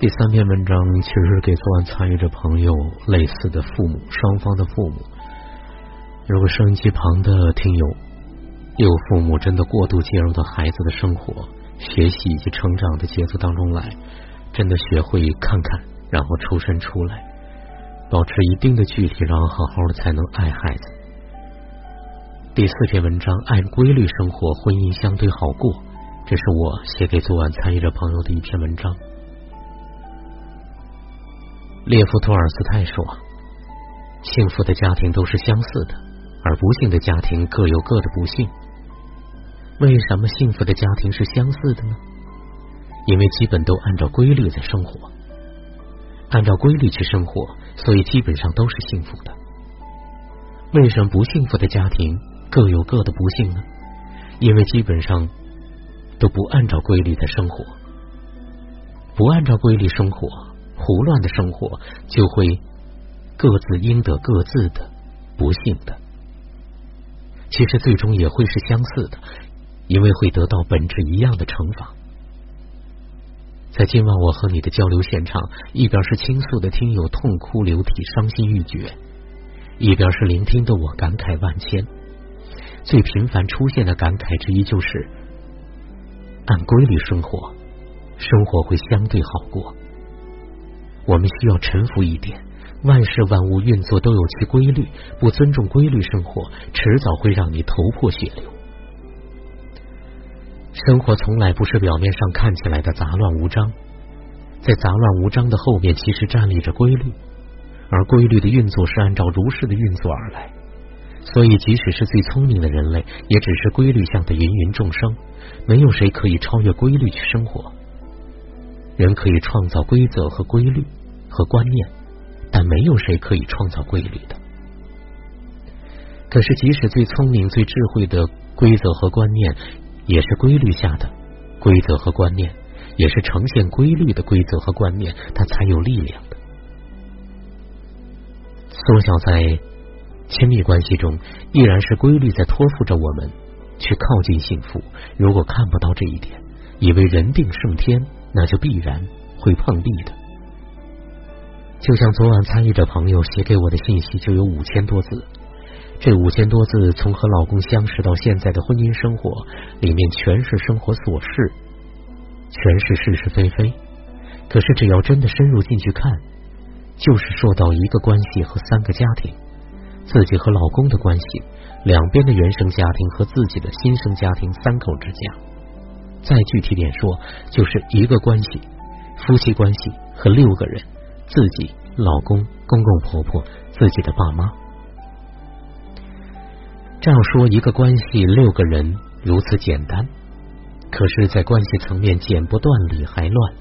第三篇文章其实是给昨晚参与者朋友类似的父母，双方的父母。如果收音机旁的听友有父母真的过度介入到孩子的生活、学习以及成长的节奏当中来，真的学会看看，然后抽身出来，保持一定的距离，然后好好的才能爱孩子。第四篇文章，按规律生活，婚姻相对好过。这是我写给昨晚参与者朋友的一篇文章。列夫·托尔斯泰说：“幸福的家庭都是相似的，而不幸的家庭各有各的不幸。为什么幸福的家庭是相似的呢？因为基本都按照规律在生活，按照规律去生活，所以基本上都是幸福的。为什么不幸福的家庭各有各的不幸呢？因为基本上都不按照规律在生活，不按照规律生活。”胡乱的生活就会各自应得各自的不幸的，其实最终也会是相似的，因为会得到本质一样的惩罚。在今晚我和你的交流现场，一边是倾诉的听友痛哭流涕、伤心欲绝，一边是聆听的我感慨万千。最频繁出现的感慨之一就是：按规律生活，生活会相对好过。我们需要臣服一点，万事万物运作都有其规律，不尊重规律生活，迟早会让你头破血流。生活从来不是表面上看起来的杂乱无章，在杂乱无章的后面，其实站立着规律，而规律的运作是按照如是的运作而来。所以，即使是最聪明的人类，也只是规律下的芸芸众生，没有谁可以超越规律去生活。人可以创造规则和规律。和观念，但没有谁可以创造规律的。可是，即使最聪明、最智慧的规则和观念，也是规律下的规则和观念，也是呈现规律的规则和观念，它才有力量的。缩小在亲密关系中，依然是规律在托付着我们去靠近幸福。如果看不到这一点，以为人定胜天，那就必然会碰壁的。就像昨晚参与者朋友写给我的信息就有五千多字，这五千多字从和老公相识到现在的婚姻生活，里面全是生活琐事，全是是是非非。可是只要真的深入进去看，就是说到一个关系和三个家庭，自己和老公的关系，两边的原生家庭和自己的新生家庭三口之家。再具体点说，就是一个关系，夫妻关系和六个人。自己、老公、公公婆婆、自己的爸妈，这样说一个关系六个人如此简单，可是，在关系层面剪不断理还乱，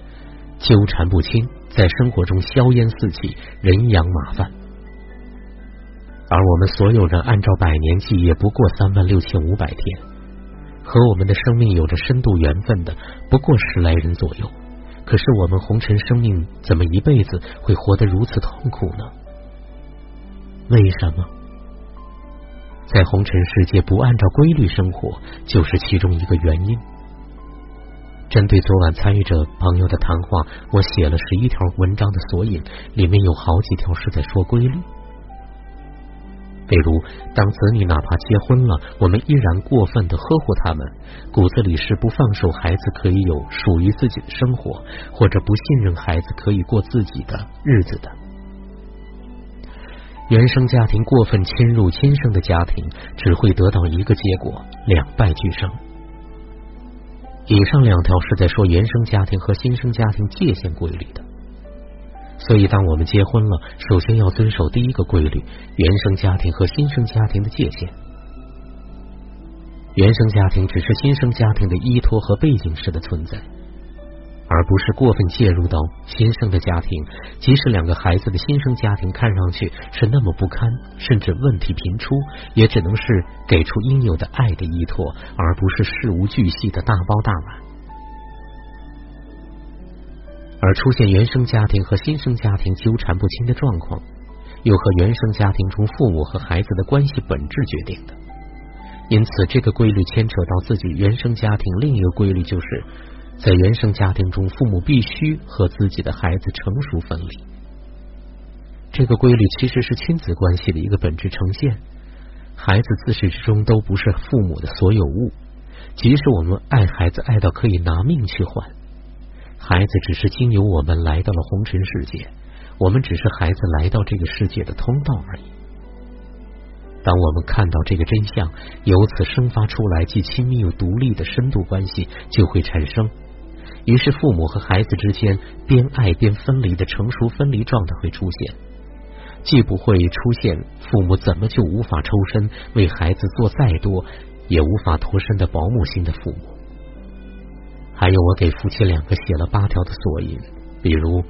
纠缠不清，在生活中硝烟四起，人仰马翻。而我们所有人按照百年计，也不过三万六千五百天，和我们的生命有着深度缘分的，不过十来人左右。可是我们红尘生命怎么一辈子会活得如此痛苦呢？为什么？在红尘世界不按照规律生活，就是其中一个原因。针对昨晚参与者朋友的谈话，我写了十一条文章的索引，里面有好几条是在说规律。比如，当子女哪怕结婚了，我们依然过分的呵护他们，骨子里是不放手孩子可以有属于自己的生活，或者不信任孩子可以过自己的日子的。原生家庭过分侵入亲生的家庭，只会得到一个结果：两败俱伤。以上两条是在说原生家庭和新生家庭界限规律的。所以，当我们结婚了，首先要遵守第一个规律：原生家庭和新生家庭的界限。原生家庭只是新生家庭的依托和背景式的存在，而不是过分介入到新生的家庭。即使两个孩子的新生家庭看上去是那么不堪，甚至问题频出，也只能是给出应有的爱的依托，而不是事无巨细的大包大揽。而出现原生家庭和新生家庭纠缠不清的状况，又和原生家庭中父母和孩子的关系本质决定的。因此，这个规律牵扯到自己原生家庭另一个规律，就是在原生家庭中，父母必须和自己的孩子成熟分离。这个规律其实是亲子关系的一个本质呈现。孩子自始至终都不是父母的所有物，即使我们爱孩子爱到可以拿命去换，孩子只是经由我们来到了红尘世界，我们只是孩子来到这个世界的通道而已。当我们看到这个真相，由此生发出来既亲密又独立的深度关系就会产生。于是，父母和孩子之间边爱边分离的成熟分离状态会出现，既不会出现父母怎么就无法抽身为孩子做再多也无法脱身的保姆型的父母。还有，我给夫妻两个写了八条的索引，比如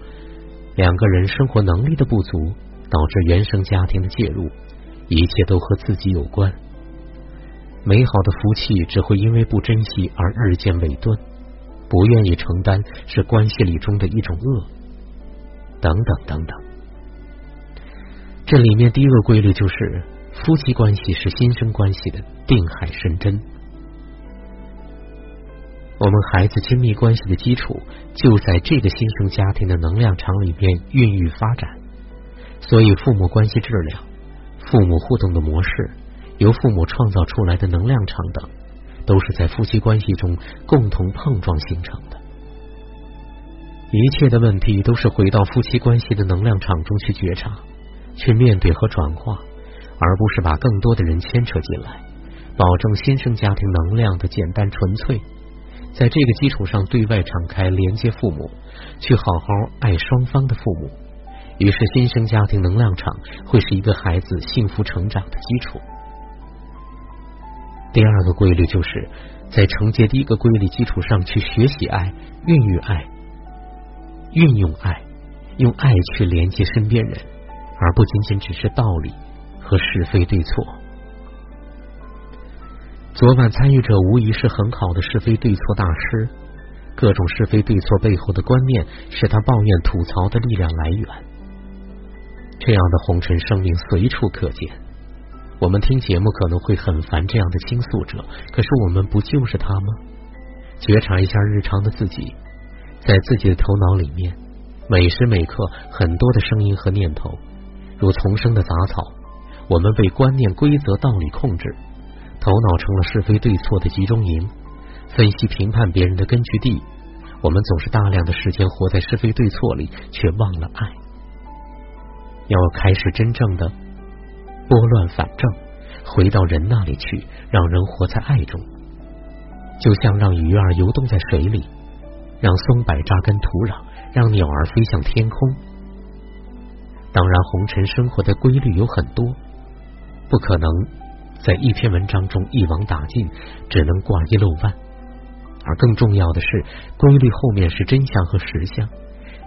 两个人生活能力的不足导致原生家庭的介入，一切都和自己有关。美好的福气只会因为不珍惜而日渐萎顿。不愿意承担是关系里中的一种恶，等等等等。这里面第一个规律就是，夫妻关系是新生关系的定海神针。我们孩子亲密关系的基础就在这个新生家庭的能量场里边孕育发展，所以父母关系质量、父母互动的模式、由父母创造出来的能量场等。都是在夫妻关系中共同碰撞形成的，一切的问题都是回到夫妻关系的能量场中去觉察、去面对和转化，而不是把更多的人牵扯进来，保证新生家庭能量的简单纯粹。在这个基础上对外敞开连接父母，去好好爱双方的父母，于是新生家庭能量场会是一个孩子幸福成长的基础。第二个规律就是在承接第一个规律基础上去学习爱、孕育爱、运用爱，用爱去连接身边人，而不仅仅只是道理和是非对错。昨晚参与者无疑是很好的是非对错大师，各种是非对错背后的观念是他抱怨吐槽的力量来源。这样的红尘生命随处可见。我们听节目可能会很烦这样的倾诉者，可是我们不就是他吗？觉察一下日常的自己，在自己的头脑里面，每时每刻很多的声音和念头，如丛生的杂草。我们被观念、规则、道理控制，头脑成了是非对错的集中营，分析评判别人的根据地。我们总是大量的时间活在是非对错里，却忘了爱。要开始真正的。拨乱反正，回到人那里去，让人活在爱中，就像让鱼儿游动在水里，让松柏扎根土壤，让鸟儿飞向天空。当然，红尘生活的规律有很多，不可能在一篇文章中一网打尽，只能挂一漏万。而更重要的是，规律后面是真相和实相，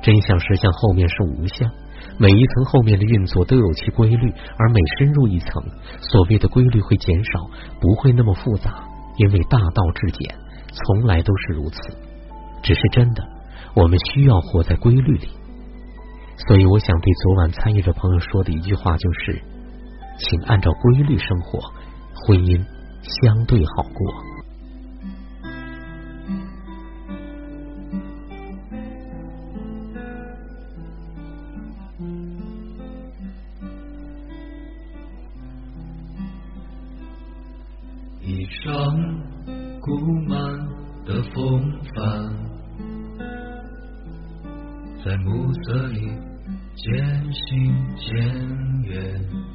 真相实相后面是无相。每一层后面的运作都有其规律，而每深入一层，所谓的规律会减少，不会那么复杂，因为大道至简，从来都是如此。只是真的，我们需要活在规律里。所以，我想对昨晚参与的朋友说的一句话就是：请按照规律生活，婚姻相对好过。古曼的风帆，在暮色里渐行渐远。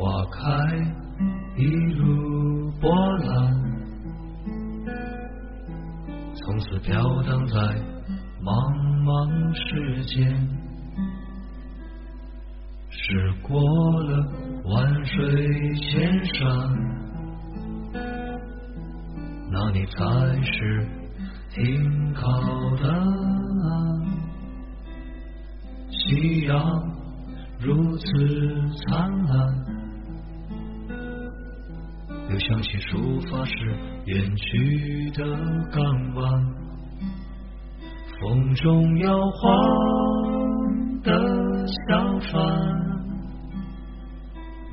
花开一如波澜，从此飘荡在茫茫世间。驶过了万水千山。那你才是停靠的岸夕阳，如此灿烂，又想起出发时远去的港湾，风中摇晃的小船，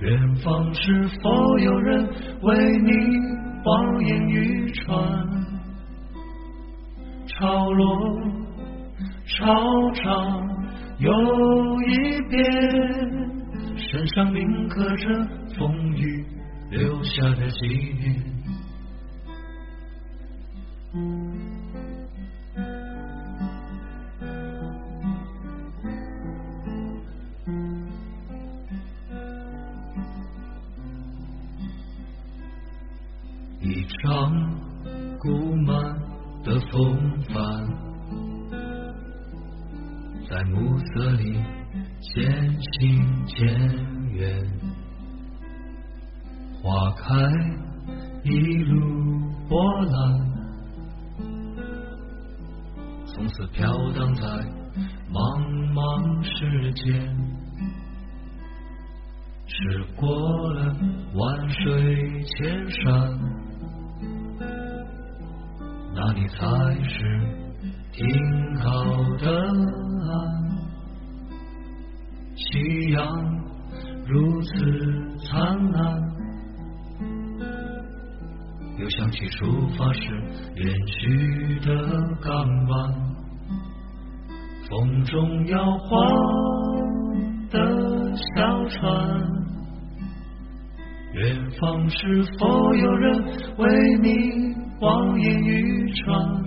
远方是否有人为你？望眼欲穿，潮落潮涨又一遍，身上铭刻着风雨留下的纪念。一场古曼的风帆，在暮色里渐行渐远。花开一路波澜，从此飘荡在茫茫世间。驶过了万水千山。那里才是挺好的岸？夕阳如此灿烂，又想起出发时远去的港湾，风中摇晃的小船，远方是否有人为你？望眼欲穿，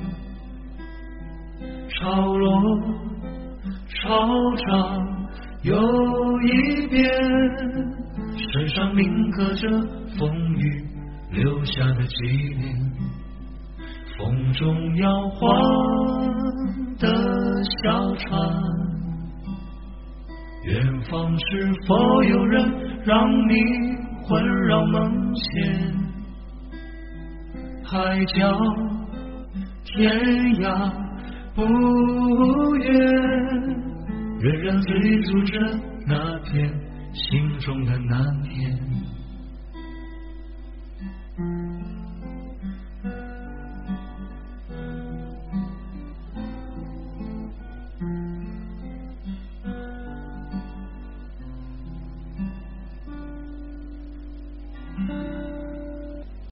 潮落潮涨又一遍，身上铭刻着风雨留下的纪念。风中摇晃的小船，远方是否有人让你环绕梦牵？海角天涯不远，仍然追逐着那片心中的蓝天。